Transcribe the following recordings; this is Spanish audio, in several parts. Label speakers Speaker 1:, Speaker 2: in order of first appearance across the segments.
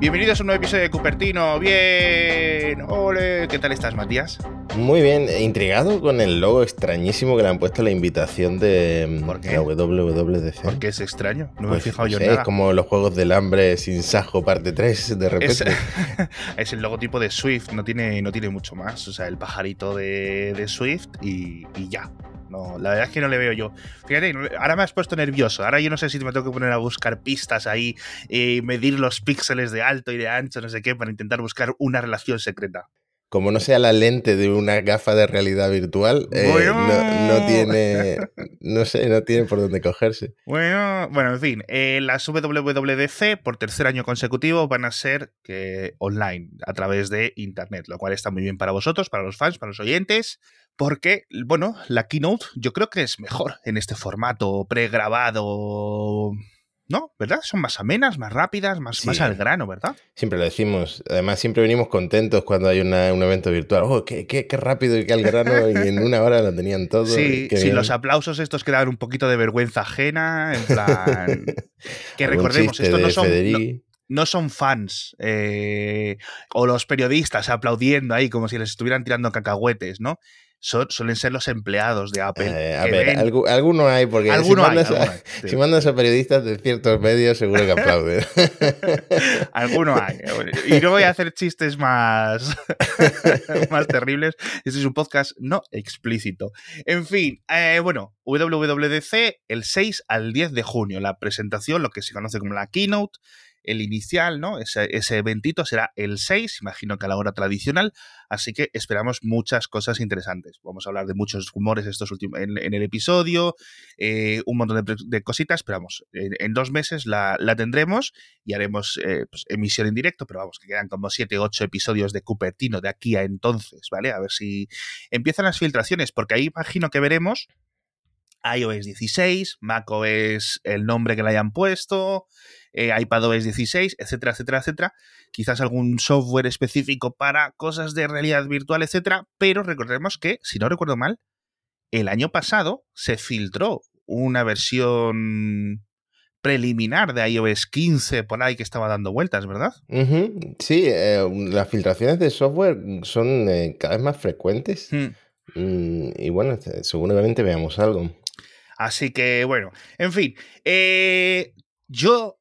Speaker 1: Bienvenidos a un nuevo episodio de Cupertino. Bien, ole. ¿Qué tal estás, Matías?
Speaker 2: Muy bien, intrigado con el logo extrañísimo que le han puesto a la invitación de
Speaker 1: ¿Por qué?
Speaker 2: la WWDC.
Speaker 1: Porque es extraño. No me he
Speaker 2: Pues,
Speaker 1: fijado yo
Speaker 2: sé,
Speaker 1: nada.
Speaker 2: Es como los juegos del hambre sin sajo parte 3 de repente.
Speaker 1: Es, es el logotipo de Swift, no tiene, no tiene mucho más. O sea, el pajarito de, de Swift y, y ya. No, la verdad es que no le veo yo. Fíjate, ahora me has puesto nervioso. Ahora yo no sé si me tengo que poner a buscar pistas ahí, eh, medir los píxeles de alto y de ancho, no sé qué, para intentar buscar una relación secreta.
Speaker 2: Como no sea la lente de una gafa de realidad virtual, eh,
Speaker 1: Bueno.
Speaker 2: no, no tiene, no sé, no tiene por dónde cogerse.
Speaker 1: Bueno, bueno, en fin, eh, las WWDC por tercer año consecutivo van a ser online, a través de internet, lo cual está muy bien para vosotros, para los fans, para los oyentes, porque, bueno, la keynote yo creo que es mejor en este formato pregrabado. ¿No? ¿Verdad? Son más amenas, más rápidas, más,
Speaker 2: Sí.
Speaker 1: más al grano, ¿verdad?
Speaker 2: Siempre lo decimos. Además, siempre venimos contentos cuando hay una- un evento virtual. ¡Oh, qué, qué- qué rápido y qué al grano! Y en una hora lo tenían todo.
Speaker 1: Sí, sí,
Speaker 2: bien.
Speaker 1: los aplausos estos que dan un poquito de vergüenza ajena, en plan... que recordemos,
Speaker 2: chiste
Speaker 1: esto no son... no son fans eh, o los periodistas aplaudiendo ahí como si les estuvieran tirando cacahuetes, ¿no? Son- suelen ser los empleados de Apple.
Speaker 2: Eh, a ver, alguno hay, porque
Speaker 1: alguno
Speaker 2: si,
Speaker 1: hay,
Speaker 2: mandas a,
Speaker 1: alguno hay, sí.
Speaker 2: si mandas a periodistas de ciertos medios, seguro que aplauden.
Speaker 1: Alguno hay. Y no voy a hacer chistes más, más terribles. Este es un podcast no explícito. En fin, eh, bueno, WWDC el 6 al 10 de junio. La presentación, lo que se conoce como la keynote, el inicial, ¿no? Ese, ese eventito será el 6, imagino que a la hora tradicional. Así que esperamos muchas cosas interesantes. Vamos a hablar de muchos rumores estos últimos en, el episodio, eh, un montón de, cositas, pero vamos, en, dos meses la, la tendremos y haremos eh, pues, emisión en directo, pero vamos, que quedan como 7 8 episodios de Cupertino de aquí a entonces, ¿vale? A ver si empiezan las filtraciones, porque ahí imagino que veremos iOS 16, macOS el nombre que le hayan puesto, eh, iPadOS 16, etcétera, etcétera, etcétera. Quizás algún software específico para cosas de realidad virtual, etcétera. Pero recordemos que, si no recuerdo mal, el año pasado se filtró una versión preliminar de iOS 15 por ahí que estaba dando vueltas, ¿verdad?
Speaker 2: Sí, eh, las filtraciones de software son eh, cada vez más frecuentes.
Speaker 1: Hmm.
Speaker 2: Mm, y bueno, seguramente veamos algo.
Speaker 1: Así que, bueno, en fin. eh, yo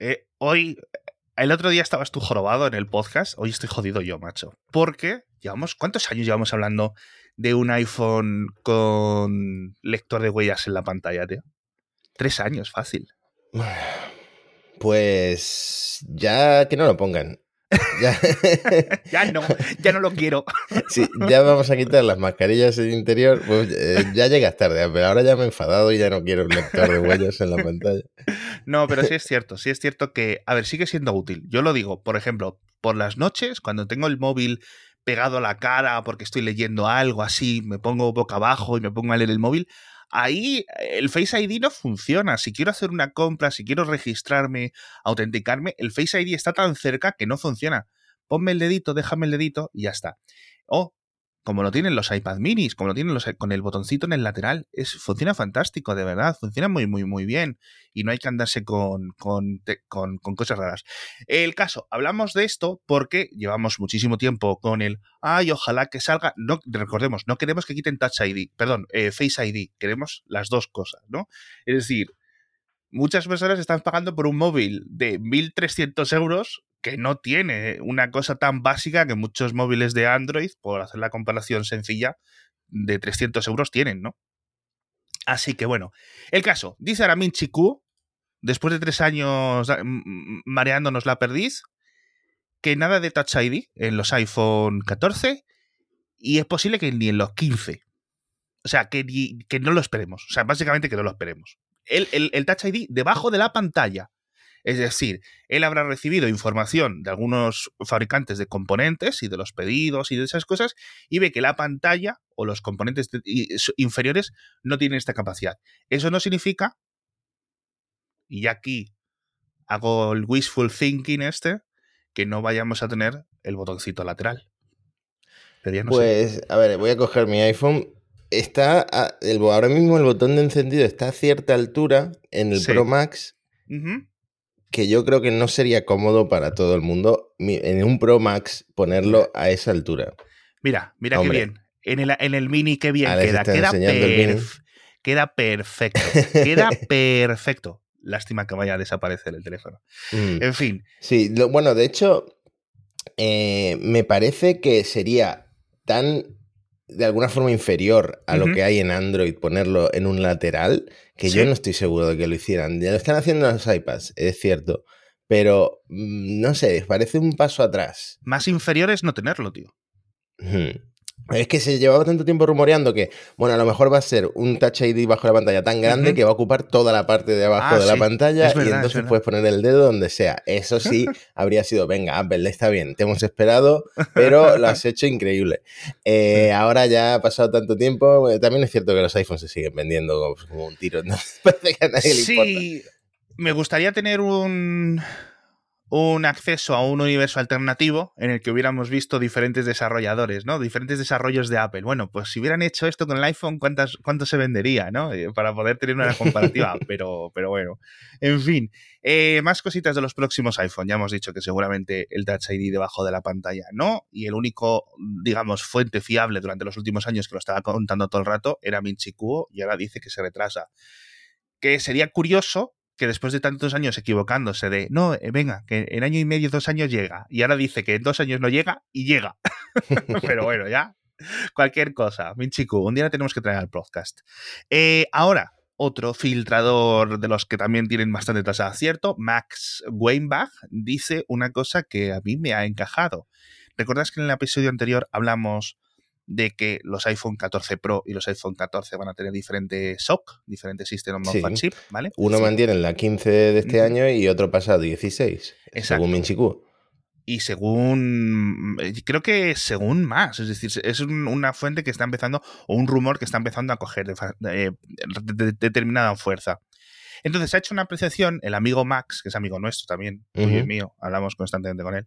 Speaker 1: eh, hoy, el otro día estabas tú jorobado en el podcast, hoy estoy jodido yo, macho. Porque llevamos, ¿cuántos años llevamos hablando de un iPhone con lector de huellas en la pantalla, tío? Tres años, fácil.
Speaker 2: Pues ya que no lo pongan. Ya,
Speaker 1: Ya no, ya no lo quiero.
Speaker 2: sí, ya vamos a quitar las mascarillas en interior. Pues eh, ya llegas tarde, pero ahora ya me he enfadado y ya no quiero un lector de huellas en la pantalla.
Speaker 1: No, pero sí es cierto, sí es cierto que, a ver, sigue siendo útil. Yo lo digo, por ejemplo, por las noches, cuando tengo el móvil pegado a la cara porque estoy leyendo algo así, me pongo boca abajo y me pongo a leer el móvil, ahí el Face ID no funciona. Si quiero hacer una compra, si quiero registrarme, autenticarme, el Face ID está tan cerca que no funciona. Ponme el dedito, déjame el dedito y ya está. O, como lo tienen los iPad minis, como lo tienen los, con el botoncito en el lateral, es, funciona fantástico, de verdad, funciona muy, muy, muy bien. Y no hay que andarse con, con, con cosas raras. El caso, hablamos de esto porque llevamos muchísimo tiempo con el, ay, ojalá que salga, no, recordemos, no queremos que quiten Touch ID, perdón, eh, Face ID, queremos las dos cosas, ¿no? Es decir, muchas personas están pagando por un móvil de 1.300 euros que no tiene una cosa tan básica que muchos móviles de Android, por hacer la comparación sencilla, de 300 euros tienen, ¿no? Así que bueno, el caso, dice Aramin Chiku, después de tres años m- mareándonos la perdiz, que nada de Touch ID en los iPhone 14 y es posible que ni en los 15. O sea, que, que no lo esperemos. O sea, básicamente que no lo esperemos. El- el Touch ID debajo de la pantalla. Es decir, él habrá recibido información de algunos fabricantes de componentes y de los pedidos y de esas cosas y ve que la pantalla o los componentes inferiores no tienen esta capacidad. Eso no significa, y aquí hago el wishful thinking este, que no vayamos a tener el botoncito lateral. Pero ya no sé.
Speaker 2: Pues, a ver, voy a coger mi iPhone. Está a- el, ahora mismo el botón de encendido está a cierta altura en el
Speaker 1: Sí.
Speaker 2: Pro Max. Que yo creo que no sería cómodo para todo el mundo en un Pro Max ponerlo a esa altura.
Speaker 1: Mira, mira qué bien. En el, en el mini qué bien queda. Queda, queda perfecto. Queda perfecto. Lástima que vaya a desaparecer el teléfono. Mm. En fin.
Speaker 2: Sí, bueno, de hecho, eh, me parece que sería tan de alguna forma inferior a lo que hay en Android ponerlo en un lateral, que yo no estoy seguro de que lo hicieran. Ya lo están haciendo en los iPads, es cierto. Pero, mm, no sé, parece un paso atrás.
Speaker 1: Más inferior es no tenerlo, tío.
Speaker 2: Es que se llevaba tanto tiempo rumoreando que, bueno, a lo mejor va a ser un Touch ID bajo la pantalla tan grande que va a ocupar toda la parte de abajo ah, de la pantalla y entonces puedes poner el dedo donde sea. Eso sí, habría sido, venga, Apple, está bien, te hemos esperado, pero lo has hecho increíble. Eh, ahora ya ha pasado tanto tiempo, también es cierto que los iPhones se siguen vendiendo como, un tiro, ¿no? Parece que a nadie le importa. Sí,
Speaker 1: me gustaría tener un un acceso a un universo alternativo en el que hubiéramos visto diferentes desarrolladores, ¿no? Diferentes desarrollos de Apple. Bueno, pues si hubieran hecho esto con el iPhone, ¿cuántas, ¿cuánto se vendería, ¿no? Eh, para poder tener una comparativa, pero, pero bueno. En fin, eh, más cositas de los próximos iPhone. Ya hemos dicho que seguramente el Touch ID debajo de la pantalla no, y el único, digamos, fuente fiable durante los últimos años que lo estaba contando todo el rato era Minchi Kuo y ahora dice que se retrasa. Que sería curioso que después de tantos años equivocándose de, no, eh, venga, que en año y medio, dos años llega, y ahora dice que en dos años no llega y llega. Pero bueno, ya, cualquier cosa. Minchiku, un día tenemos que traer al podcast. Eh, ahora, otro filtrador de los que también tienen bastante tasa de acierto, Max Weinbach, dice una cosa que a mí me ha encajado. ¿Recuerdas que en el episodio anterior hablamos de que los iPhone 14 Pro y los iPhone 14 van a tener diferente SOC, diferente System of Chip, ¿vale?
Speaker 2: Uno mantiene la 15 de este año y otro pasa 16, según Minchiku.
Speaker 1: Y según, eh, creo que según más, es decir, es una fuente que está empezando, o un rumor que está empezando a coger de, determinada fuerza. Entonces ha hecho una apreciación el amigo Max, que es amigo nuestro también, mío, hablamos constantemente con él,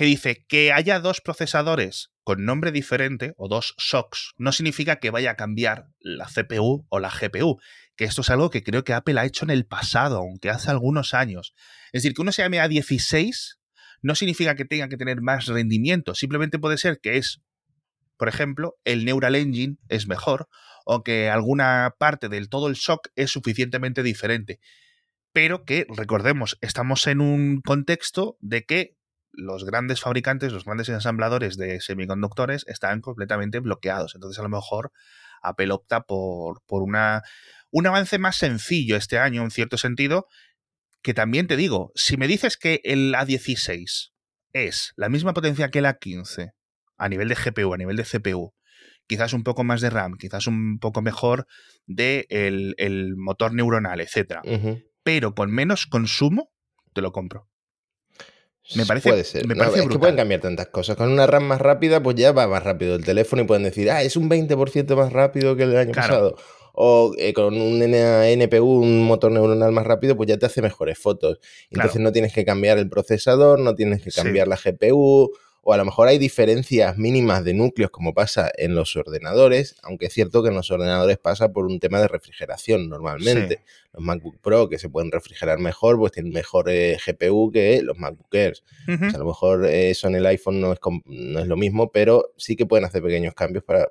Speaker 1: que dice que haya dos procesadores con nombre diferente o dos SOCs no significa que vaya a cambiar la CPU o la GPU, que esto es algo que creo que Apple ha hecho en el pasado, aunque hace algunos años. Es decir, que uno se llame A16 no significa que tenga que tener más rendimiento, simplemente puede ser que es, por ejemplo, el Neural Engine es mejor o que alguna parte del todo el SOC es suficientemente diferente. Pero que, recordemos, estamos en un contexto de que los grandes fabricantes, los grandes ensambladores de semiconductores están completamente bloqueados. Entonces, a lo mejor Apple opta por, por una, un avance más sencillo este año, en cierto sentido, que también te digo, si me dices que el A16 es la misma potencia que el A15 a nivel de GPU, a nivel de CPU, quizás un poco más de RAM, quizás un poco mejor de el, motor neuronal, etcétera, pero con menos consumo, te lo compro.
Speaker 2: Me parece, Puede ser. Me parece es que pueden cambiar tantas cosas. Con una RAM más rápida, pues ya va más rápido el teléfono y pueden decir, ah, es un 20% más rápido que el año pasado. O eh, con un NPU, un motor neuronal más rápido, pues ya te hace mejores fotos. Entonces no tienes que cambiar el procesador, no tienes que cambiar la GPU o a lo mejor hay diferencias mínimas de núcleos como pasa en los ordenadores, aunque es cierto que en los ordenadores pasa por un tema de refrigeración normalmente. Los MacBook Pro que se pueden refrigerar mejor, pues tienen mejor eh, GPU que los MacBook Airs. a lo mejor eso en el iPhone no es, no es lo mismo, pero sí que pueden hacer pequeños cambios para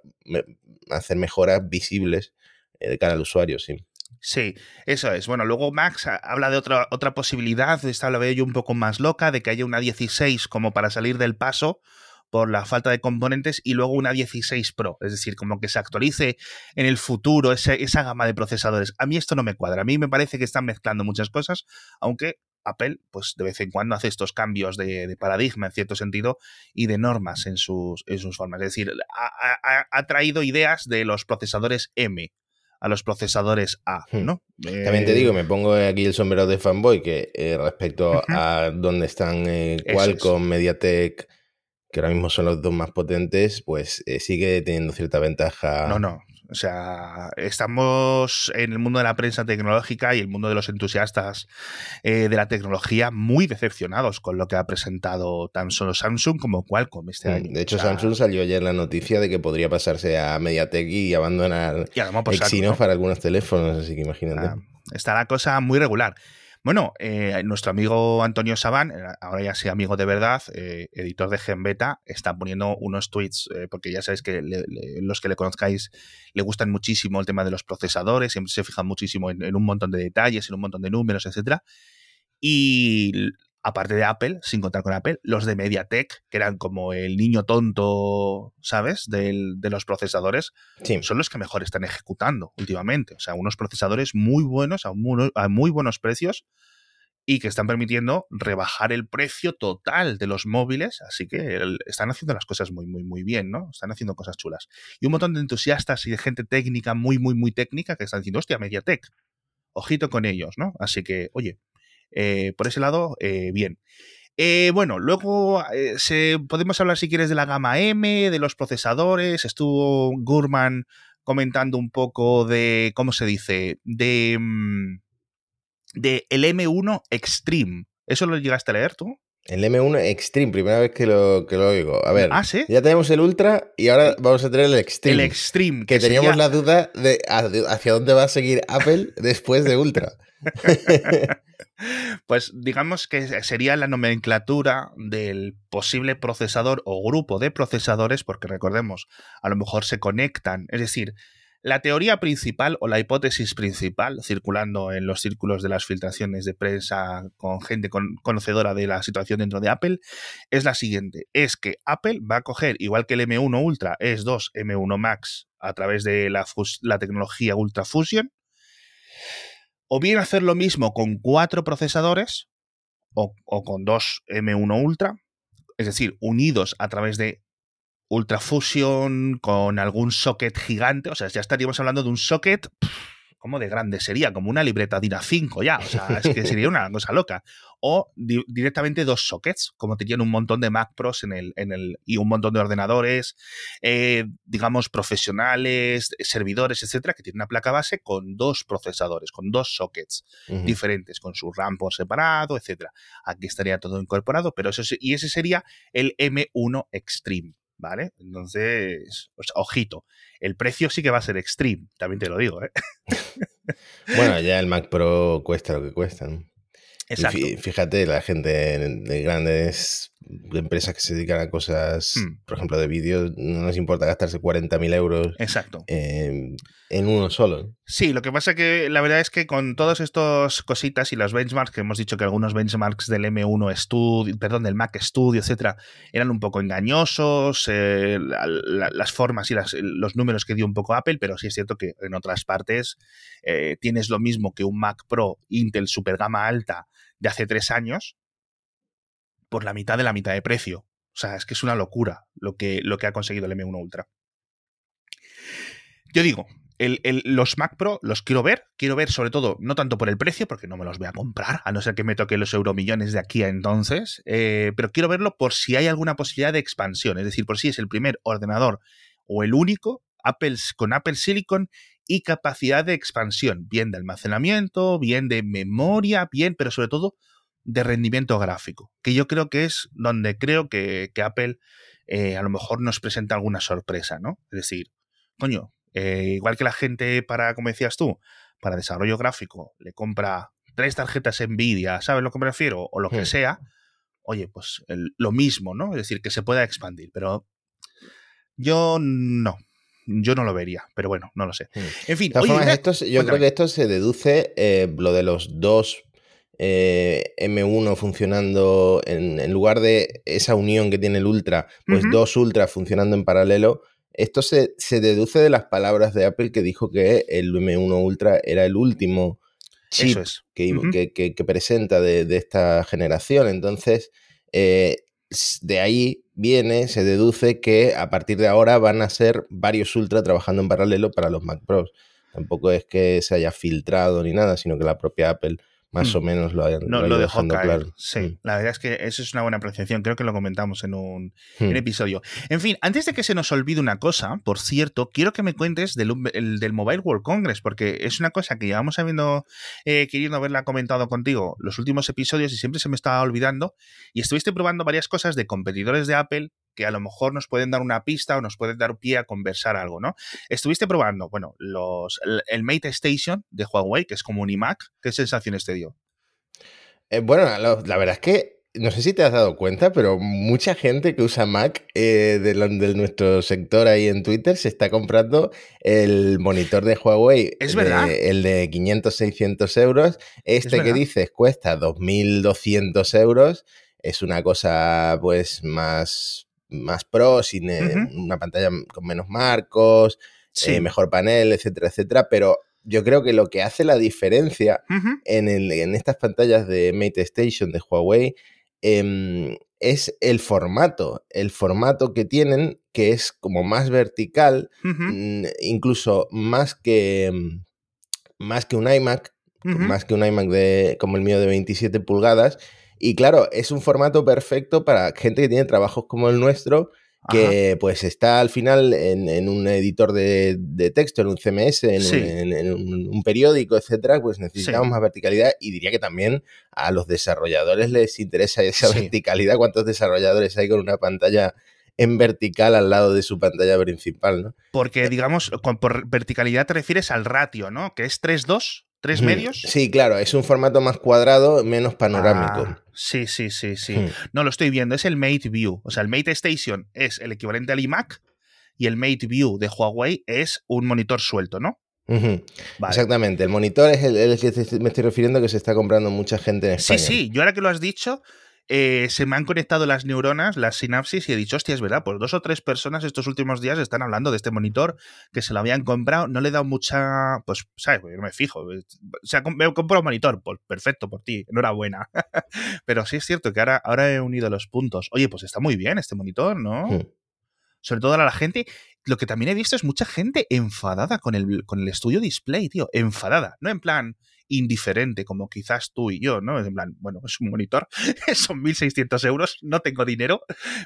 Speaker 2: hacer mejoras visibles eh, de cara al usuario, sí.
Speaker 1: Sí, eso es. Bueno, luego Max habla de otra, otra posibilidad, esta la veo yo un poco más loca, de que haya una 16 como para salir del paso por la falta de componentes y luego una 16 Pro, es decir, como que se actualice en el futuro esa gama de procesadores. A mí esto no me cuadra, a mí me parece que están mezclando muchas cosas, aunque Apple, pues de vez en cuando hace estos cambios de, paradigma en cierto sentido y de normas en sus, en sus formas. Es decir, ha traído ideas de los procesadores M, a los procesadores A, hmm. ¿no?
Speaker 2: También te digo, me pongo aquí el sombrero de fanboy, que eh, respecto a dónde están eh, Qualcomm, Mediatek, que ahora mismo son los dos más potentes, pues eh, sigue teniendo cierta ventaja.
Speaker 1: No, no, o sea, estamos en el mundo de la prensa tecnológica y el mundo de los entusiastas eh, de la tecnología muy decepcionados con lo que ha presentado tan solo Samsung como Qualcomm este mm, año.
Speaker 2: De hecho, Samsung salió ayer la noticia de que podría pasarse a Mediatek y abandonar y Exynos para algunos teléfonos, así que imagínate. Ah,
Speaker 1: está la cosa muy regular. Bueno, eh, nuestro amigo Antonio Sabán, eh, ahora ya sí amigo de verdad, eh, editor de Genbeta, está poniendo unos tweets, porque ya sabéis que los que le conozcáis le gustan muchísimo el tema de los procesadores, siempre se fijan muchísimo en, en un montón de detalles, en un montón de números, etcétera. Y aparte de Apple, sin contar con Apple, los de MediaTek, que eran como el niño tonto, ¿sabes?, de los procesadores, son los que mejor están ejecutando últimamente. O sea, unos procesadores muy buenos, a muy, buenos precios, y que están permitiendo rebajar el precio total de los móviles, así que están haciendo las cosas muy, muy, muy bien, ¿no? Están haciendo cosas chulas. Y un montón de entusiastas y de gente técnica, muy, muy, muy técnica, que están diciendo, hostia, MediaTek, ojito con ellos, ¿no? Así que, oye, eh, por ese lado, eh, bien. Eh, bueno, luego se, podemos hablar si quieres de la gama M, de los procesadores. Estuvo Gurman comentando un poco de, ¿cómo se dice? De, mm, de el M1 Extreme. ¿Eso lo llegaste a leer tú?
Speaker 2: El M1 Extreme, primera vez que lo, que lo oigo. A ver, ¿Ah, ya tenemos el Ultra y ahora vamos a tener el Extreme.
Speaker 1: El Extreme.
Speaker 2: Que, teníamos la duda de hacia dónde va a seguir Apple después de Ultra.
Speaker 1: Pues digamos que sería la nomenclatura del posible procesador o grupo de procesadores, porque recordemos, a lo mejor se conectan, es decir, la teoría principal o la hipótesis principal, circulando en los círculos de las filtraciones de prensa con gente conocedora de la situación dentro de Apple, es la siguiente. Es que Apple va a coger, igual que el M1 Ultra es 2 M1 Max a través de la, la tecnología Ultra Fusion, o bien hacer lo mismo con cuatro procesadores o, con dos M1 Ultra, es decir, unidos a través de Ultra Fusion con algún socket gigante, o sea, ya estaríamos hablando de un socket ¿cómo de grande sería? Como una libreta DINA 5 ya, o sea, es que sería una cosa loca. O directamente dos sockets, como tenían un montón de Mac Pros en el, en el, y un montón de ordenadores, eh, digamos, profesionales, servidores, etcétera, que tienen una placa base con dos procesadores, con dos sockets diferentes, con su RAM por separado, etcétera. Aquí estaría todo incorporado, pero eso y ese sería el M1 Extreme. ¿Vale? Entonces, ojito, el precio sí que va a ser extreme, también te lo digo, ¿eh?
Speaker 2: bueno, ya el Mac Pro cuesta lo que cuesta, ¿no? Exacto. Fíjate, la gente de grandes empresas que se dedican a cosas, hmm. por ejemplo, de vídeo, no nos importa gastarse 40.000 euros
Speaker 1: Exacto.
Speaker 2: en uno solo.
Speaker 1: Sí, lo que pasa que la verdad es que con todas estas cositas y los benchmarks, que hemos dicho que algunos benchmarks del M1 Studio, perdón, del Mac Studio, etcétera, eran un poco engañosos, eh, las formas y los números que dio un poco Apple, pero sí es cierto que en otras partes eh, tienes lo mismo que un Mac Pro Intel Super Gama Alta de hace tres años por la mitad de la mitad de precio. O sea, es que es una locura lo que, lo que ha conseguido el M1 Ultra. Yo digo, los Mac Pro los quiero ver, quiero ver sobre todo, no tanto por el precio, porque no me los voy a comprar, a no ser que me toque los euromillones de aquí a entonces, eh, pero quiero verlo por si hay alguna posibilidad de expansión, es decir, por si es el primer ordenador o el único Apple, con Apple Silicon y capacidad de expansión, bien de almacenamiento, bien de memoria, bien, pero sobre todo de rendimiento gráfico, que yo creo que es donde creo que, Apple eh, a lo mejor nos presenta alguna sorpresa, ¿no? Es decir, coño, eh, igual que la gente para, como decías tú, para desarrollo gráfico, le compra tres tarjetas Nvidia, ¿sabes lo que me refiero? O lo que sea, oye, pues lo mismo, ¿no? Es decir, que se pueda expandir, pero yo no. Yo no lo vería, pero bueno, no lo sé. En fin,
Speaker 2: yo creo que esto se deduce eh, lo de los dos eh, M1 funcionando en, lugar de esa unión que tiene el Ultra, pues dos Ultra funcionando en paralelo. Esto se, deduce de las palabras de Apple que dijo que el M1 Ultra era el último chip que, que, presenta de, esta generación. Entonces, eh, de ahí viene, se deduce que a partir de ahora van a ser varios Ultra trabajando en paralelo para los Mac Pros. Tampoco es que se haya filtrado ni nada, sino que la propia Apple más mm. o menos lo, hayan,
Speaker 1: no, lo, dejó claro. Sí, mm. la verdad es que eso es una buena apreciación. Creo que lo comentamos en un, mm. episodio. En fin, antes de que se nos olvide una cosa, por cierto, quiero que me cuentes del, del Mobile World Congress, porque es una cosa que llevamos habiendo, eh, queriendo haberla comentado contigo los últimos episodios y siempre se me estaba olvidando. Y estuviste probando varias cosas de competidores de Apple que a lo mejor nos pueden dar una pista o nos pueden dar pie a conversar algo, ¿no? Estuviste probando, bueno, los, el, Mate Station de Huawei, que es como un iMac. ¿Qué sensaciones te dio?
Speaker 2: Eh, bueno, la verdad es que no sé si te has dado cuenta, pero mucha gente que usa Mac eh, de, nuestro sector ahí en Twitter se está comprando el monitor de Huawei.
Speaker 1: Es verdad.
Speaker 2: el de 500, 600 euros. Este que dices cuesta 2.200 euros. Es una cosa pues más, más pro, sin eh, una pantalla con menos marcos, eh, mejor panel, etcétera, etcétera. Pero yo creo que lo que hace la diferencia en, en, estas pantallas de Mate Station de Huawei Em, es el formato, el formato que tienen, que es como más vertical, mm, incluso más que, mm, más que un iMac, más que un iMac de, como el mío de 27 pulgadas. Y claro, es un formato perfecto para gente que tiene trabajos como el nuestro, que pues está al final en, un editor de, texto, en un CMS, en, un, periódico, etcétera, pues necesitamos más verticalidad y diría que también a los desarrolladores les interesa esa verticalidad. ¿Cuántos desarrolladores hay con una pantalla en vertical al lado de su pantalla principal, ¿no?
Speaker 1: Porque, digamos, por verticalidad te refieres al ratio, ¿no? Que es 3-2. ¿Tres medios?
Speaker 2: Sí, claro, es un formato más cuadrado, menos panorámico.
Speaker 1: Ah, sí, sí, sí, sí. No, lo estoy viendo, es el Mate View. O sea, el Mate Station es el equivalente al iMac y el Mate View de Huawei es un monitor suelto, ¿no?
Speaker 2: Exactamente, el monitor es el, que me estoy refiriendo que se está comprando mucha gente en España.
Speaker 1: Sí, sí, yo ahora que lo has dicho, eh, se me han conectado las neuronas, las sinapsis, y he dicho, hostia, es verdad, pues dos o tres personas estos últimos días están hablando de este monitor que se lo habían comprado. No le he dado mucha, pues, ¿sabes? Yo no me fijo. Eh, o sea, me comprado un monitor, pues perfecto por ti, enhorabuena. Pero sí es cierto que ahora, ahora he unido los puntos. Oye, pues está muy bien este monitor, ¿no? Sobre todo a la gente. Lo que también he visto es mucha gente enfadada con el, con el estudio display, tío. Enfadada. No en plan, indiferente, como quizás tú y yo, ¿no? En plan, bueno, es un monitor, son 1.600 euros, no tengo dinero,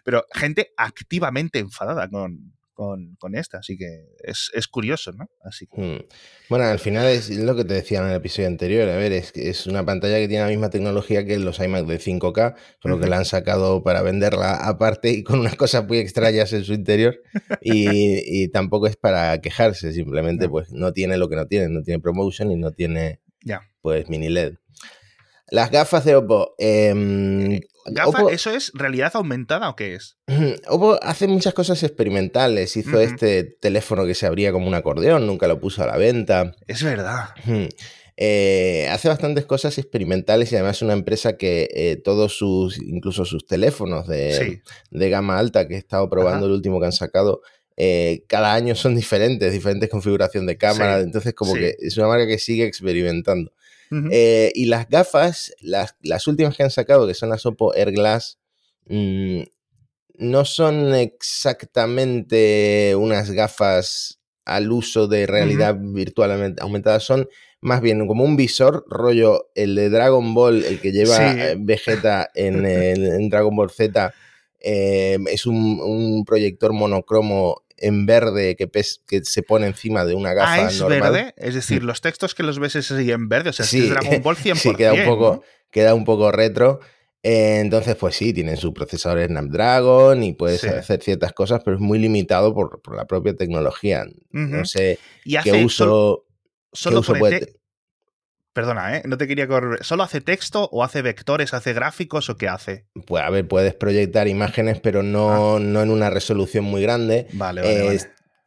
Speaker 1: pero gente activamente enfadada con, con, esta, así que es, curioso, ¿no? Así
Speaker 2: hmm. Bueno, al final es lo que te decía en el episodio anterior, a ver, es, es una pantalla que tiene la misma tecnología que los iMac de 5K, solo que la han sacado para venderla aparte y con unas cosas muy extrañas en su interior y, tampoco es para quejarse, simplemente pues no tiene lo que no tiene, no tiene promotion y no tiene
Speaker 1: ya.
Speaker 2: Pues mini LED. Las gafas de Oppo.
Speaker 1: Em, ¿Eso es realidad aumentada o qué es?
Speaker 2: Oppo hace muchas cosas experimentales. Hizo este teléfono que se abría como un acordeón, nunca lo puso a la venta.
Speaker 1: Es verdad.
Speaker 2: Eh, hace bastantes cosas experimentales y además es una empresa que eh, todos sus, incluso sus teléfonos de, gama alta que he estado probando, el último que han sacado, eh, cada año son diferentes, diferentes configuración de cámara, entonces como que es una marca que sigue experimentando. Eh, y las gafas, las, las, últimas que han sacado, que son las Oppo Air Glass, mm, no son exactamente unas gafas al uso de realidad virtual aumentada, son más bien como un visor, rollo el de Dragon Ball, el que lleva eh, Vegeta en, en, Dragon Ball Z, es un, un, proyector monocromo en verde que, que se pone encima de una gafa
Speaker 1: ah, ¿es verde? Es decir, los textos que los ves es en verde, o sea, es Dragon Ball 100%.
Speaker 2: Sí, queda un poco, queda un poco retro. Eh, entonces, pues sí, tienen su procesador Snapdragon y puedes hacer ciertas cosas, pero es muy limitado por, la propia tecnología. No sé qué uso,
Speaker 1: solo, puede... Perdona, ¿eh? No te quería correr. ¿Solo hace texto o hace vectores, hace gráficos o qué hace?
Speaker 2: Pues a ver, puedes proyectar imágenes, pero no, ah. no en una resolución muy grande.
Speaker 1: Vale, vale,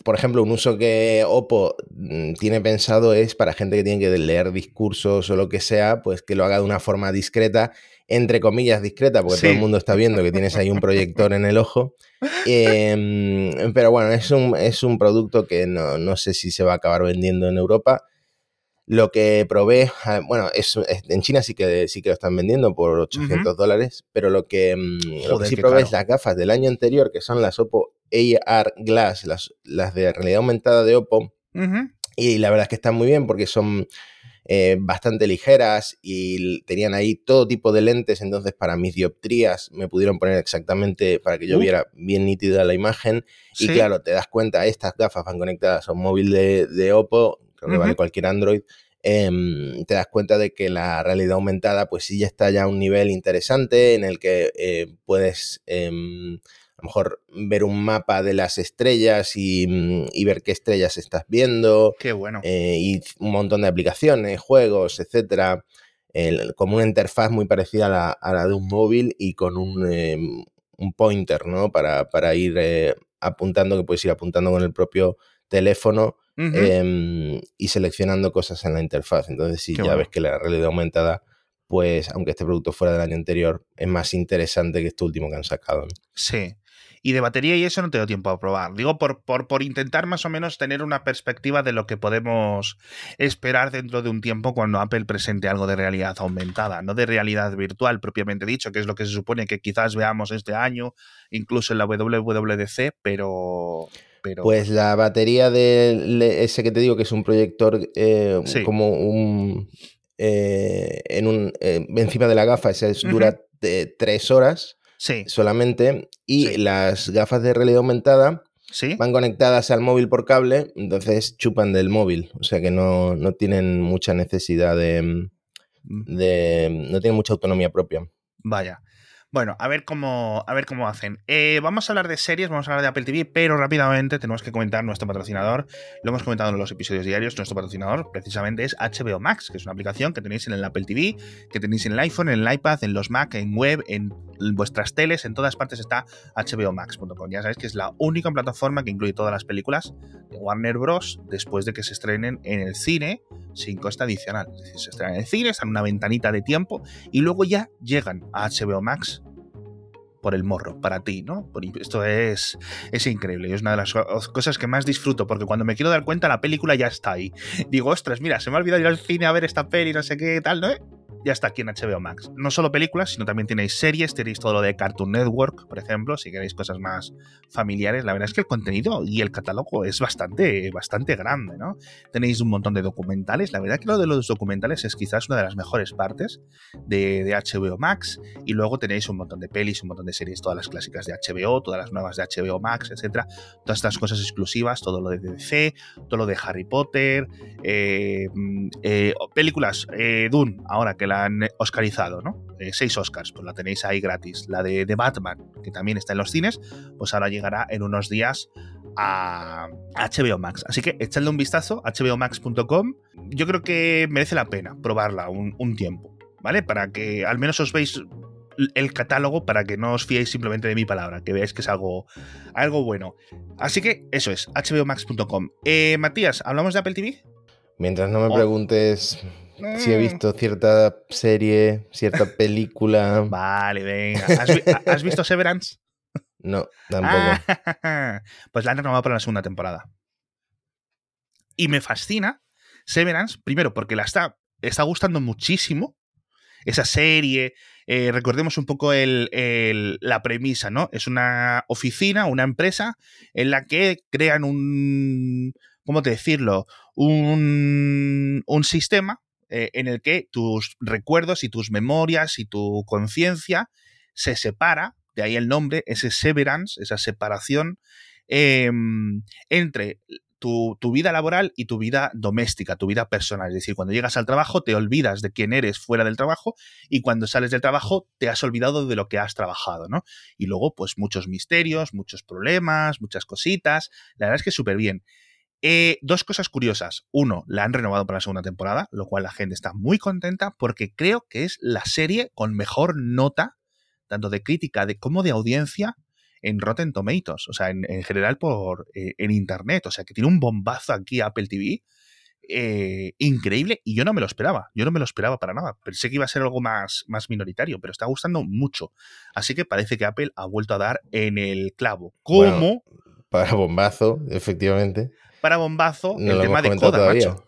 Speaker 2: Por ejemplo, un uso que Oppo mm, tiene pensado es para gente que tiene que leer discursos o lo que sea, pues que lo haga de una forma discreta, entre comillas discreta, porque todo el mundo está viendo que tienes ahí un proyector en el ojo. Em, pero bueno, es un, es un producto que no, no sé si se va a acabar vendiendo en Europa. Lo que probé, ah, bueno, es, en China sí que, sí que lo están vendiendo por 800 dólares, pero lo que, mm, sí probé es las gafas del año anterior, que son las Oppo AR Glass, las, las de realidad aumentada de Oppo. Y la verdad es que están muy bien porque son eh, bastante ligeras y tenían ahí todo tipo de lentes, entonces para mis dioptrías me pudieron poner exactamente para que yo uh. viera bien nítida la imagen. Y claro, te das cuenta, estas gafas van conectadas a un móvil de, de Oppo creo que vale cualquier Android, em, te das cuenta de que la realidad aumentada pues sí ya está ya a un nivel interesante en el que eh, puedes em, a lo mejor ver un mapa de las estrellas y, mm, ver qué estrellas estás viendo.
Speaker 1: Qué bueno.
Speaker 2: Eh, y un montón de aplicaciones, juegos, etcétera. como una interfaz muy parecida a la, de un móvil y con un, em, pointer, ¿no? Para, para ir eh, apuntando, que puedes ir apuntando con el propio teléfono em, y seleccionando cosas en la interfaz. Entonces, si ya ves que la realidad aumentada, pues aunque este producto fuera del año anterior, es más interesante que este último que han sacado.
Speaker 1: Sí. Y de batería y eso no tengo tiempo a probar. Digo, por, por, por, intentar más o menos tener una perspectiva de lo que podemos esperar dentro de un tiempo cuando Apple presente algo de realidad aumentada, no de realidad virtual propiamente dicho, que es lo que se supone que quizás veamos este año, incluso en la WWDC, pero... Pero...
Speaker 2: Pues la batería de ese que te digo que es un proyector eh, como un, eh, en un eh, encima de la gafa, ese dura tres horas sí. solamente. Y las gafas de realidad aumentada van conectadas al móvil por cable, entonces chupan del móvil. O sea que no, no tienen mucha necesidad de, mm. de. No tienen mucha autonomía propia.
Speaker 1: Vaya. Bueno, a ver cómo, a ver cómo hacen. Eh, vamos a hablar de series, vamos a hablar de Apple TV, pero rápidamente tenemos que comentar nuestro patrocinador. Lo hemos comentado en los episodios diarios. Nuestro patrocinador precisamente es HBO Max, que es una aplicación que tenéis en el Apple TV, que tenéis en el iPhone, en el iPad, en los Mac, en web, en vuestras teles, en todas partes está hbomax.com. Ya sabéis que es la única plataforma que incluye todas las películas de Warner Bros. después de que se estrenen en el cine sin coste adicional. Es decir, se estrenan en el cine, están en una ventanita de tiempo y luego ya llegan a HBO Max por el morro, para ti, ¿no? Esto es, es increíble es una de las cosas que más disfruto, porque cuando me quiero dar cuenta la película ya está ahí. Digo, ostras, mira, se me ha olvidado ir al cine a ver esta peli, no sé qué tal, ¿no? Ya está aquí en HBO Max. No solo películas, sino también tenéis series, tenéis todo lo de Cartoon Network, por ejemplo, si queréis cosas más familiares. La verdad es que el contenido y el catálogo es bastante, bastante grande, ¿no? Tenéis un montón de documentales. La verdad que lo de los documentales es quizás una de las mejores partes de, HBO Max. Y luego tenéis un montón de pelis, un montón de series, todas las clásicas de HBO, todas las nuevas de HBO Max, etcétera. Todas estas cosas exclusivas, todo lo de DC, todo lo de Harry Potter, eh, mm, eh, películas, eh, Dune, ahora que la han oscarizado, ¿no? Eh, seis Oscars, pues la tenéis ahí gratis. La de, Batman, que también está en los cines, pues ahora llegará en unos días a HBO Max. Así que echadle un vistazo, hbomax.com. Yo creo que merece la pena probarla un, tiempo, ¿vale? Para que al menos os veis el catálogo para que no os fiéis simplemente de mi palabra, que veáis que es algo, algo bueno. Así que eso es, hbomax.com. Eh, Matías, ¿hablamos de Apple TV?
Speaker 2: Mientras no me preguntes si he mm. visto cierta serie, cierta película.
Speaker 1: Vale, venga. ¿Has, visto Severance?
Speaker 2: No, tampoco.
Speaker 1: pues la han renovado para la segunda temporada. Y me fascina Severance, primero porque la está, está gustando muchísimo. Esa serie, eh, recordemos un poco la premisa, ¿no? Es una oficina, una empresa en la que crean un, ¿cómo te decirlo? Un, un sistema eh, en el que tus recuerdos y tus memorias y tu conciencia se separa, de ahí el nombre, ese severance, esa separación em, entre tu, vida laboral y tu vida doméstica, tu vida personal. Es decir, cuando llegas al trabajo te olvidas de quién eres fuera del trabajo y cuando sales del trabajo te has olvidado de lo que has trabajado, ¿no? Y luego, pues muchos misterios, muchos problemas, muchas cositas. La verdad es que súper bien. Eh, dos cosas curiosas. Uno, la han renovado para la segunda temporada, lo cual la gente está muy contenta porque creo que es la serie con mejor nota, tanto de crítica de, como de audiencia, en Rotten Tomatoes. O sea, en, general por, eh, en Internet. O sea, que tiene un bombazo aquí Apple TV. Eh, increíble y yo no me lo esperaba, yo no me lo esperaba para nada, pensé que iba a ser algo más, más minoritario, pero está gustando mucho, así que parece que Apple ha vuelto a dar en el clavo, como...
Speaker 2: para bombazo, efectivamente
Speaker 1: para bombazo el tema de Coda, macho.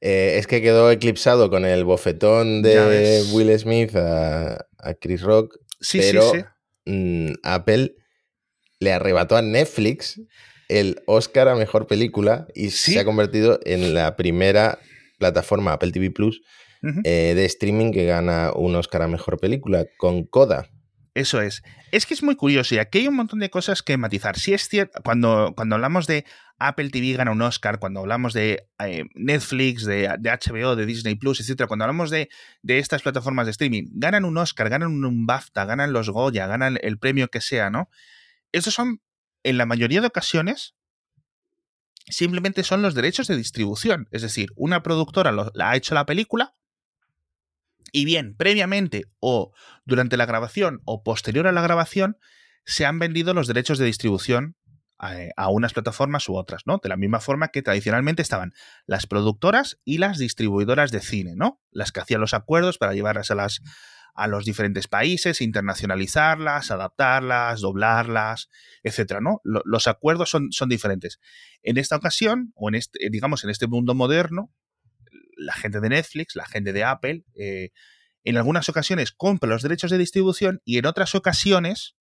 Speaker 2: Eh, es que quedó eclipsado con el bofetón de Will Smith a, Chris Rock. Sí, pero sí, mm, Apple le arrebató a Netflix el Oscar a mejor película y se ha convertido en la primera plataforma Apple TV Plus eh, de streaming que gana un Oscar a mejor película con Coda.
Speaker 1: Eso es. Es que es muy curioso y aquí hay un montón de cosas que matizar. Si es cierto, cuando, cuando hablamos de Apple TV gana un Oscar, cuando hablamos de eh, Netflix, de, HBO, de Disney Plus, etcétera, cuando hablamos de, estas plataformas de streaming, ganan un Oscar, ganan un BAFTA, ganan los Goya, ganan el premio que sea, ¿no? Esos son, en la mayoría de ocasiones, simplemente son los derechos de distribución. Es decir, una productora la ha hecho la película, Y bien, previamente o durante la grabación o posterior a la grabación, se han vendido los derechos de distribución eh, a, unas plataformas u otras, ¿no? De la misma forma que tradicionalmente estaban las productoras y las distribuidoras de cine, ¿no? Las que hacían los acuerdos para llevarlas a las a los diferentes países, internacionalizarlas, adaptarlas, doblarlas, etcétera, ¿no? los acuerdos son, son, diferentes. En esta ocasión, o en este, digamos, en este mundo moderno, la gente de Netflix, la gente de Apple, eh, en algunas ocasiones compra los derechos de distribución y en otras ocasiones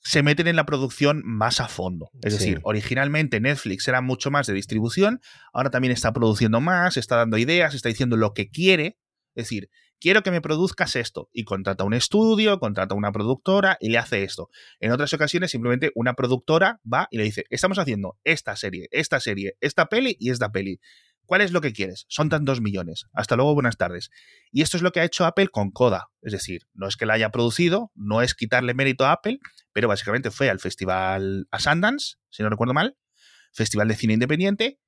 Speaker 1: se meten en la producción más a fondo. Es decir, originalmente Netflix era mucho más de distribución, ahora también está produciendo más, está dando ideas, está diciendo lo que quiere. Es decir, quiero que me produzcas esto. Y contrata un estudio, contrata una productora y le hace esto. En otras ocasiones, simplemente una productora va y le dice, estamos haciendo esta serie, esta serie, esta peli y esta peli. ¿Cuál es lo que quieres? Son tantos millones. Hasta luego, buenas tardes. Y esto es lo que ha hecho Apple con Coda. Es decir, no es que la haya producido, no es quitarle mérito a Apple, pero básicamente fue al festival a Sundance, si no recuerdo mal, festival de cine independiente,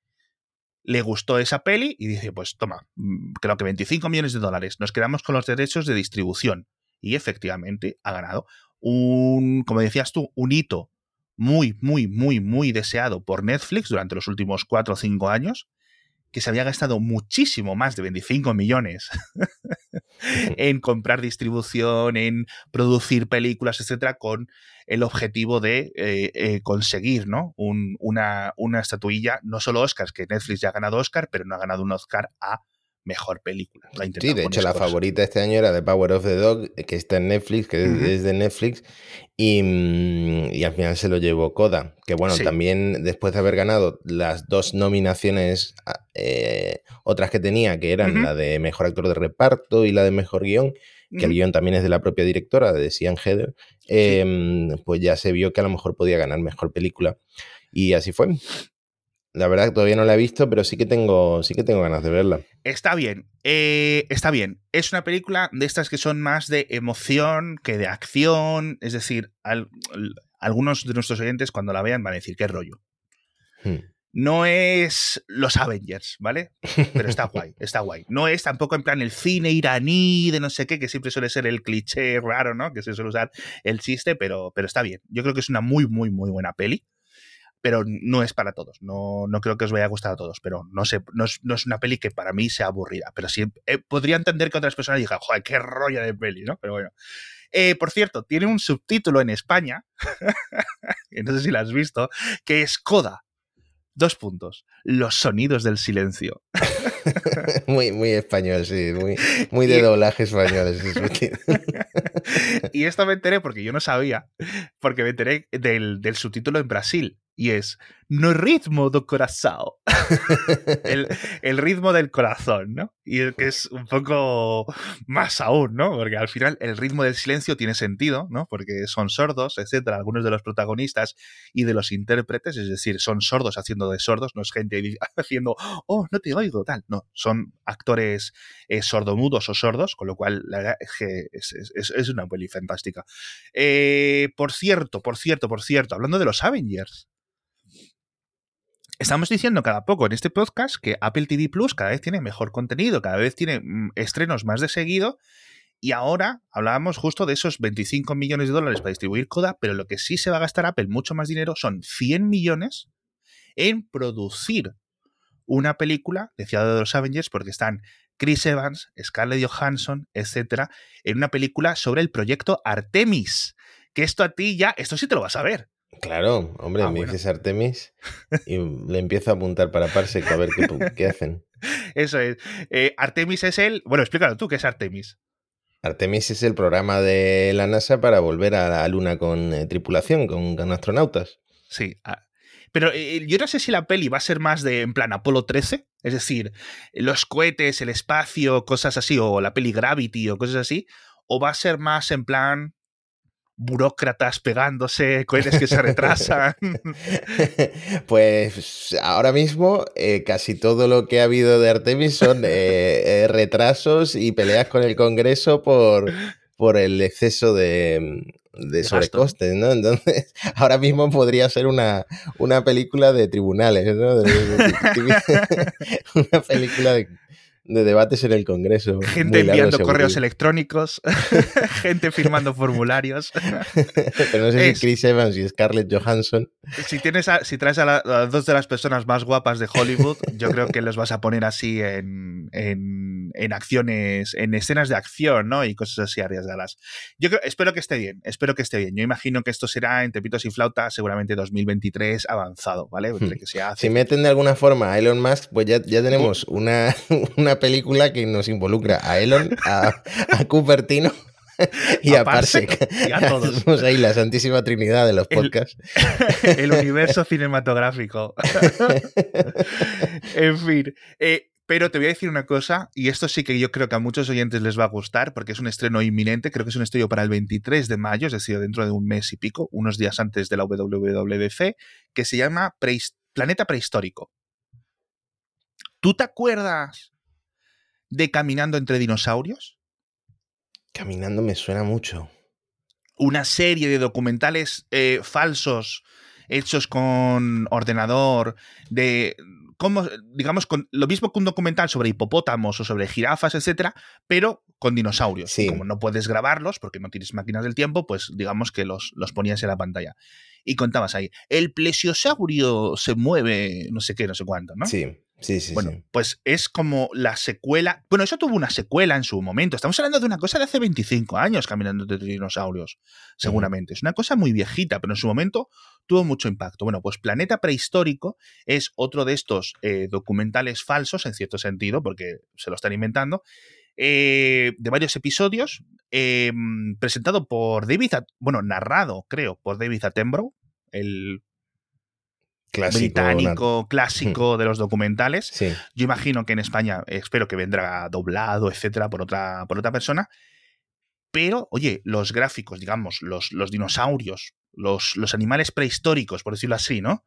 Speaker 1: le gustó esa peli y dice, pues toma, mm, creo que 25 millones de dólares, nos quedamos con los derechos de distribución. Y efectivamente ha ganado un, como decías tú, un hito muy, muy, muy, muy deseado por Netflix durante los últimos 4 o 5 años que se había gastado muchísimo más de 25 millones en comprar distribución, en producir películas, etcétera, con el objetivo de eh, eh, conseguir ¿no? una, una estatuilla, no solo Oscars, que Netflix ya ha ganado Oscar, pero no ha ganado un Oscar a mejor película.
Speaker 2: sí, de hecho la favorita este año era The Power of the Dog, que está en Netflix, que es de Netflix, mm, y, al final se lo llevó Coda, que bueno, también después de haber ganado las dos nominaciones eh, otras que tenía, que eran la de Mejor Actor de Reparto y la de Mejor Guión, que el guion también es de la propia directora, de Sian Heather, em, pues ya se vio que a lo mejor podía ganar Mejor Película. Y así fue. La verdad que todavía no la he visto, pero sí que tengo, sí que tengo ganas de verla.
Speaker 1: Está bien, eh, está bien. Es una película de estas que son más de emoción que de acción. Es decir, algunos de nuestros oyentes cuando la vean van a decir qué rollo. Hmm. No es los Avengers, ¿vale? Pero está guay, está guay. No es tampoco en plan el cine iraní de no sé qué, que siempre suele ser el cliché raro, ¿no? Que se suele usar el chiste, pero, pero está bien. Yo creo que es una muy, muy, muy buena peli pero no es para todos. No, no creo que os vaya a gustar a todos, pero no sé, no es, una peli que para mí sea aburrida. Pero sí eh, podría entender que otras personas digan, joder, qué rollo de peli, ¿no? Pero bueno. Eh, por cierto, tiene un subtítulo en España, no sé si lo has visto, que es Coda. Dos puntos. Los sonidos del silencio.
Speaker 2: muy, muy español, sí. Muy, muy de doblaje español.
Speaker 1: y esto me enteré porque yo no sabía, porque me enteré del, del subtítulo en Brasil y es no ritmo do corazón. el, ritmo del corazón, ¿no? Y que es un poco más aún, ¿no? Porque al final el ritmo del silencio tiene sentido, ¿no? Porque son sordos, etcétera, algunos de los protagonistas y de los intérpretes, es decir, son sordos haciendo de sordos, no es gente haciendo, oh, no te oigo, tal, no, son actores eh, sordomudos o sordos, con lo cual la verdad es que es, una peli fantástica. Eh, por cierto, por cierto, por cierto, hablando de los Avengers, Estamos diciendo cada poco en este podcast que Apple TV Plus cada vez tiene mejor contenido, cada vez tiene mm, estrenos más de seguido. Y ahora hablábamos justo de esos 25 millones de dólares para distribuir Coda, pero lo que sí se va a gastar Apple mucho más dinero son 100 millones en producir una película de Ciudad de los Avengers, porque están Chris Evans, Scarlett Johansson, etcétera, en una película sobre el proyecto Artemis. Que esto a ti ya, esto sí te lo vas a ver.
Speaker 2: Claro, hombre, ah, me dices Artemis y le empiezo a apuntar para Parsec a ver qué, hacen.
Speaker 1: Eso es. Eh, Artemis es el. Bueno, explícalo tú, ¿qué es Artemis?
Speaker 2: Artemis es el programa de la NASA para volver a la Luna con eh, tripulación, con, astronautas.
Speaker 1: Sí. Ah, pero eh, yo no sé si la peli va a ser más de en plan Apolo 13, es decir, los cohetes, el espacio, cosas así, o la peli Gravity o cosas así, o va a ser más en plan burócratas pegándose, cohetes que se retrasan.
Speaker 2: pues ahora mismo eh, casi todo lo que ha habido de Artemis son eh, eh, retrasos y peleas con el Congreso por, por el exceso de, de sobrecostes, ¿no? Entonces, ahora mismo podría ser una, una película de tribunales, ¿no? una película de de debates en el Congreso.
Speaker 1: Gente enviando correos electrónicos, gente firmando formularios.
Speaker 2: Pero no sé si Chris Evans y Scarlett Johansson.
Speaker 1: Si, tienes si traes a, dos de las personas más guapas de Hollywood, yo creo que los vas a poner así en, en, acciones, en escenas de acción, ¿no? Y cosas así arriesgadas. Yo creo, espero que esté bien, espero que esté bien. Yo imagino que esto será en Tepitos y Flauta, seguramente 2023 avanzado, ¿vale? Hmm. Que
Speaker 2: Si meten de alguna forma a Elon Musk, pues ya, ya tenemos una, una película que nos involucra a Elon, a, Cupertino y a, Parsec. Y a todos. Ahí la santísima trinidad de los podcasts.
Speaker 1: El, universo cinematográfico. en fin. Eh, pero te voy a decir una cosa, y esto sí que yo creo que a muchos oyentes les va a gustar, porque es un estreno inminente, creo que es un estreno para el 23 de mayo, es decir, dentro de un mes y pico, unos días antes de la WWDC, que se llama Planeta Prehistórico. ¿Tú te acuerdas de Caminando entre dinosaurios?
Speaker 2: Caminando me suena mucho.
Speaker 1: Una serie de documentales eh, falsos hechos con ordenador, de como, digamos, con lo mismo que un documental sobre hipopótamos o sobre jirafas, etcétera, pero con dinosaurios. Como no puedes grabarlos porque no tienes máquinas del tiempo, pues digamos que los, los ponías en la pantalla. Y contabas ahí, el plesiosaurio se mueve, no sé qué, no sé cuánto, ¿no?
Speaker 2: Sí. Sí, sí,
Speaker 1: bueno, pues es como la secuela. Bueno, eso tuvo una secuela en su momento. Estamos hablando de una cosa de hace 25 años caminando entre dinosaurios, seguramente. Es una cosa muy viejita, pero en su momento tuvo mucho impacto. Bueno, pues Planeta Prehistórico es otro de estos eh, documentales falsos, en cierto sentido, porque se lo están inventando, eh, de varios episodios, em, presentado por David, bueno, narrado, creo, por David Attenborough, el británico clásico de los documentales. Yo imagino que en España espero que vendrá doblado, etcétera, por otra, por otra persona. Pero, oye, los gráficos, digamos, los, los dinosaurios, los, los, animales prehistóricos, por decirlo así, ¿no?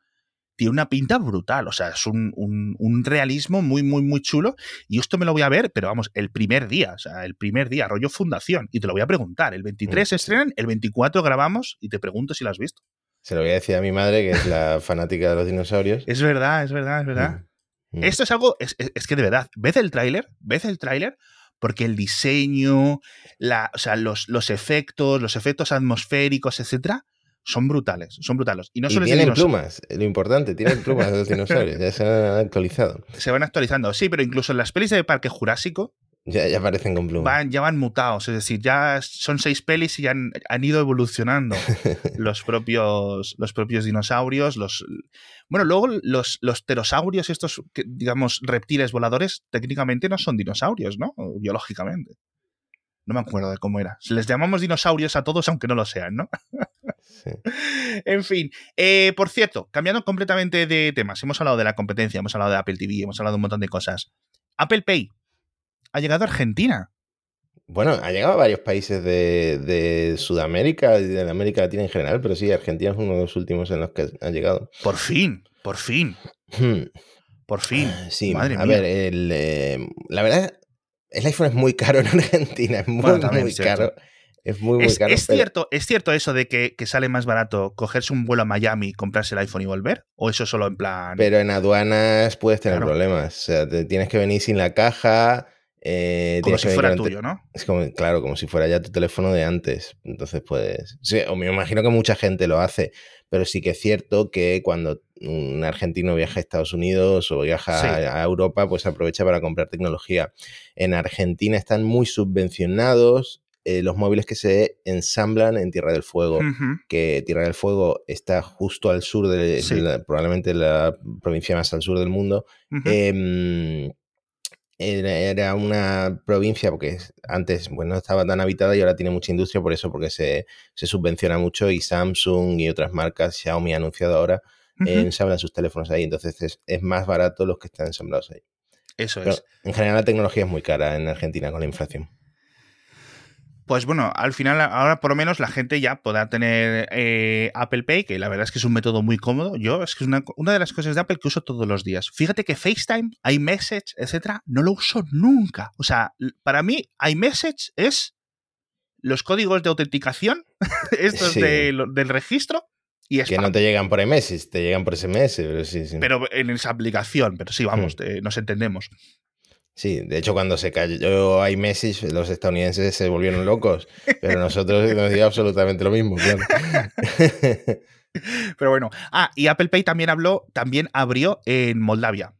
Speaker 1: Tiene una pinta brutal, o sea, es un, un, realismo muy, muy, muy chulo. Y esto me lo voy a ver, pero vamos, el primer día, o sea, el primer día, rollo fundación. Y te lo voy a preguntar. El 23 se estrenan, el 24 grabamos y te pregunto si lo has visto.
Speaker 2: Se lo voy a decir a mi madre, que es la fanática de los dinosaurios.
Speaker 1: Es verdad, es verdad, es verdad. Mm, mm. Esto es algo, es, que de verdad, ves el tráiler, ves el tráiler, porque el diseño, la, o sea, los, los efectos, los efectos atmosféricos, etcétera, son brutales, son brutales.
Speaker 2: Y no solo tienen plumas, lo importante, tienen plumas los dinosaurios, ya se han actualizado.
Speaker 1: Se van actualizando, sí, pero incluso en las pelis de Parque Jurásico,
Speaker 2: ya, ya aparecen con plumas.
Speaker 1: Van, ya van mutados, es decir, ya son seis pelis y ya han, ido evolucionando los propios, los propios dinosaurios. Los, bueno, luego los, los pterosaurios, estos, digamos, reptiles voladores, técnicamente no son dinosaurios, ¿no? Biológicamente. No me acuerdo de cómo era. Les llamamos dinosaurios a todos, aunque no lo sean, ¿no? En fin, eh, por cierto, cambiando completamente de temas, hemos hablado de la competencia, hemos hablado de Apple TV, hemos hablado de un montón de cosas. Apple Pay ha llegado a Argentina.
Speaker 2: Bueno, ha llegado a varios países de, Sudamérica y de América Latina en general, pero sí, Argentina es uno de los últimos en los que ha llegado.
Speaker 1: Por fin, por fin. Hmm. Por fin.
Speaker 2: Ah, sí, Madre a ver, eh, la verdad, el iPhone es muy caro en Argentina, es muy, muy caro. Es muy, muy caro.
Speaker 1: ¿Es, cierto, ¿Es cierto eso de que, sale más barato cogerse un vuelo a Miami, comprarse el iPhone y volver? ¿O eso solo en plan.?
Speaker 2: Pero en aduanas puedes tener problemas. O sea, te tienes que venir sin la caja
Speaker 1: eh, como si fuera tuyo, ¿no?
Speaker 2: Es como, claro, como si fuera ya tu teléfono de antes. Entonces, pues, sí, o me imagino que mucha gente lo hace, pero sí que es cierto que cuando un argentino viaja a Estados Unidos o viaja a, Europa, pues aprovecha para comprar tecnología. En Argentina están muy subvencionados eh, los móviles que se ensamblan en Tierra del Fuego, que Tierra del Fuego está justo al sur de, probablemente la provincia más al sur del mundo era una provincia, porque antes bueno, no estaba tan habitada y ahora tiene mucha industria por eso, porque se, subvenciona mucho y Samsung y otras marcas, Xiaomi ha anunciado ahora, ensamblan sus teléfonos ahí, entonces es, más barato los que están ensamblados ahí.
Speaker 1: Eso es.
Speaker 2: En general la tecnología es muy cara en Argentina con la inflación
Speaker 1: pues bueno, al final, ahora por lo menos la gente ya podrá tener eh, Apple Pay, que la verdad es que es un método muy cómodo. Yo, es que es una, una, de las cosas de Apple que uso todos los días. Fíjate que FaceTime, iMessage, etcétera, no lo uso nunca. O sea, para mí, iMessage es los códigos de autenticación, estos del registro. Y
Speaker 2: que no te llegan por iMessage, te llegan por SMS, pero sí, sí.
Speaker 1: Pero en esa aplicación, pero sí, vamos, hmm. nos entendemos.
Speaker 2: Sí, de hecho cuando se cayó iMessage los estadounidenses se volvieron locos, pero nosotros nos dio absolutamente lo mismo.
Speaker 1: Pero bueno, ah, y Apple Pay también habló, también abrió en Moldavia.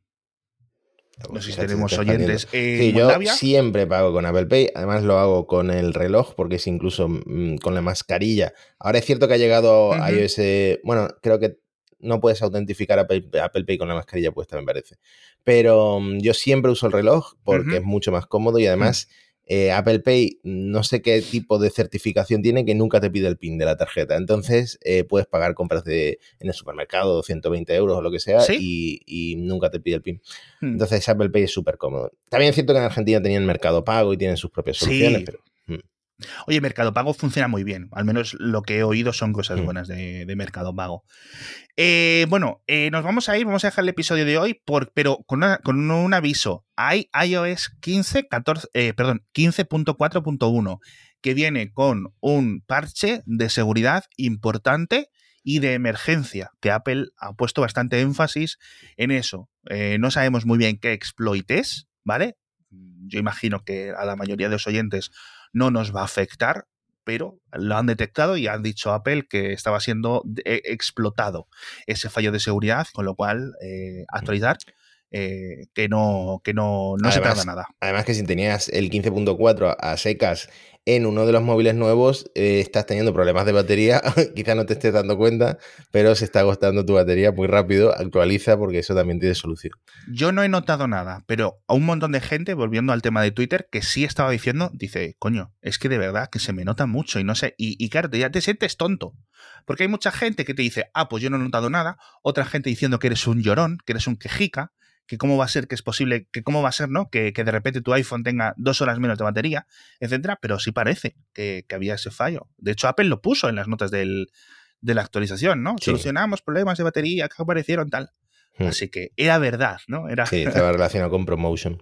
Speaker 1: No sé si tenemos oyentes.
Speaker 2: sí, yo siempre pago con Apple Pay. Además, lo hago con el reloj porque es incluso mm, con la mascarilla. Ahora es cierto que ha llegado iOS. Bueno, creo que no puedes autentificar Apple, Pay con la mascarilla puesta, me parece. Pero mm, yo siempre uso el reloj porque es mucho más cómodo y además eh, Apple Pay no sé qué tipo de certificación tiene que nunca te pide el PIN de la tarjeta. Entonces eh, puedes pagar compras de, en el supermercado 120 euros o lo que sea y, nunca te pide el PIN. Hmm. Entonces Apple Pay es súper cómodo. También es cierto que en Argentina tenían Mercado Pago y tienen sus propias soluciones, pero...
Speaker 1: Oye, Mercado Pago funciona muy bien. Al menos lo que he oído son cosas mm. buenas de, Mercado Pago. Eh, bueno, eh, nos vamos a ir, vamos a dejar el episodio de hoy, por, pero con, un aviso. Hay iOS 15, 14, eh, perdón, 15.4.1 que viene con un parche de seguridad importante y de emergencia, que Apple ha puesto bastante énfasis en eso. no sabemos muy bien qué exploit es, ¿vale? Yo imagino que a la mayoría de los oyentes no nos va a afectar, pero lo han detectado y han dicho a Apple que estaba siendo eh, explotado ese fallo de seguridad, con lo cual eh, actualizar. Eh, que no, que no, no se tarda nada.
Speaker 2: Además que si tenías el 15.4 a secas en uno de los móviles nuevos eh, estás teniendo problemas de batería, quizá no te estés dando cuenta, pero se está agotando tu batería muy rápido, actualiza porque eso también tiene solución.
Speaker 1: Yo no he notado nada, pero a un montón de gente, volviendo al tema de Twitter, que sí estaba diciendo, dice, coño, es que de verdad que se me nota mucho y no sé, y, y claro, ya te sientes tonto, porque hay mucha gente que te dice, ah, pues yo no he notado nada, otra gente diciendo que eres un llorón, que eres un quejica, que cómo va a ser que es posible, que cómo va a ser, ¿no? Que, de repente tu iPhone tenga dos horas menos de batería, etcétera, pero sí parece que, había ese fallo. De hecho, Apple lo puso en las notas de la actualización, ¿no? Solucionamos problemas de batería que aparecieron, tal. Hmm. Así que era verdad, ¿no? Era...
Speaker 2: Sí, estaba relacionado con Promotion.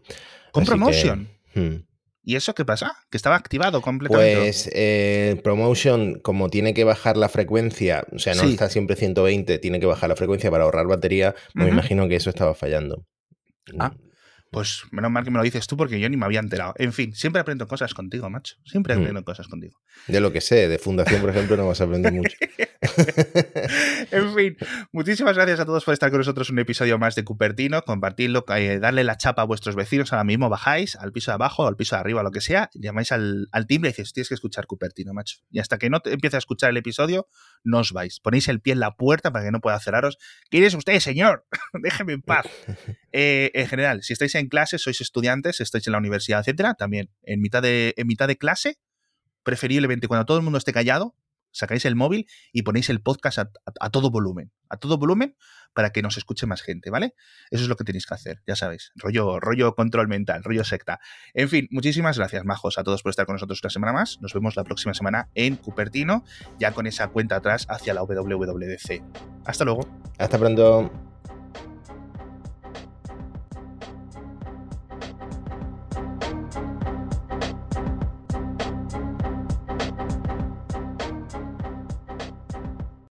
Speaker 1: ¿Con Promotion? Hmm. ¿Y eso qué pasa? Que estaba activado completamente.
Speaker 2: Pues eh, Promotion, como tiene que bajar la frecuencia, o sea, no está siempre 120, tiene que bajar la frecuencia para ahorrar batería, me imagino que eso estaba fallando.
Speaker 1: Ah, pues menos mal que me lo dices tú porque yo ni me había enterado. En fin, siempre aprendo cosas contigo, macho. Siempre mm. aprendo cosas contigo.
Speaker 2: De lo que sé, de fundación, por ejemplo, no vas a aprender mucho.
Speaker 1: en fin, muchísimas gracias a todos por estar con nosotros en un episodio más de Cupertino, compartirlo, eh, darle la chapa a vuestros vecinos. Ahora mismo bajáis al piso de abajo, al piso de arriba, lo que sea, llamáis al, timbre y dices, tienes que escuchar Cupertino, macho. Y hasta que no te empiece a escuchar el episodio, no os vais. Ponéis el pie en la puerta para que no pueda cerraros. ¿Quién es usted, señor? Déjeme en paz. Eh, en general, si estáis en clase, sois estudiantes, estáis en la universidad, etcétera, también en mitad de, en mitad de clase, preferiblemente cuando todo el mundo esté callado, sacáis el móvil y ponéis el podcast a, todo volumen, a todo volumen para que nos escuche más gente, ¿vale? Eso es lo que tenéis que hacer, ya sabéis, rollo, rollo control mental, rollo secta. En fin, muchísimas gracias, majos, a todos por estar con nosotros una semana más. Nos vemos la próxima semana en Cupertino, ya con esa cuenta atrás hacia la WWDC. Hasta luego.
Speaker 2: Hasta pronto.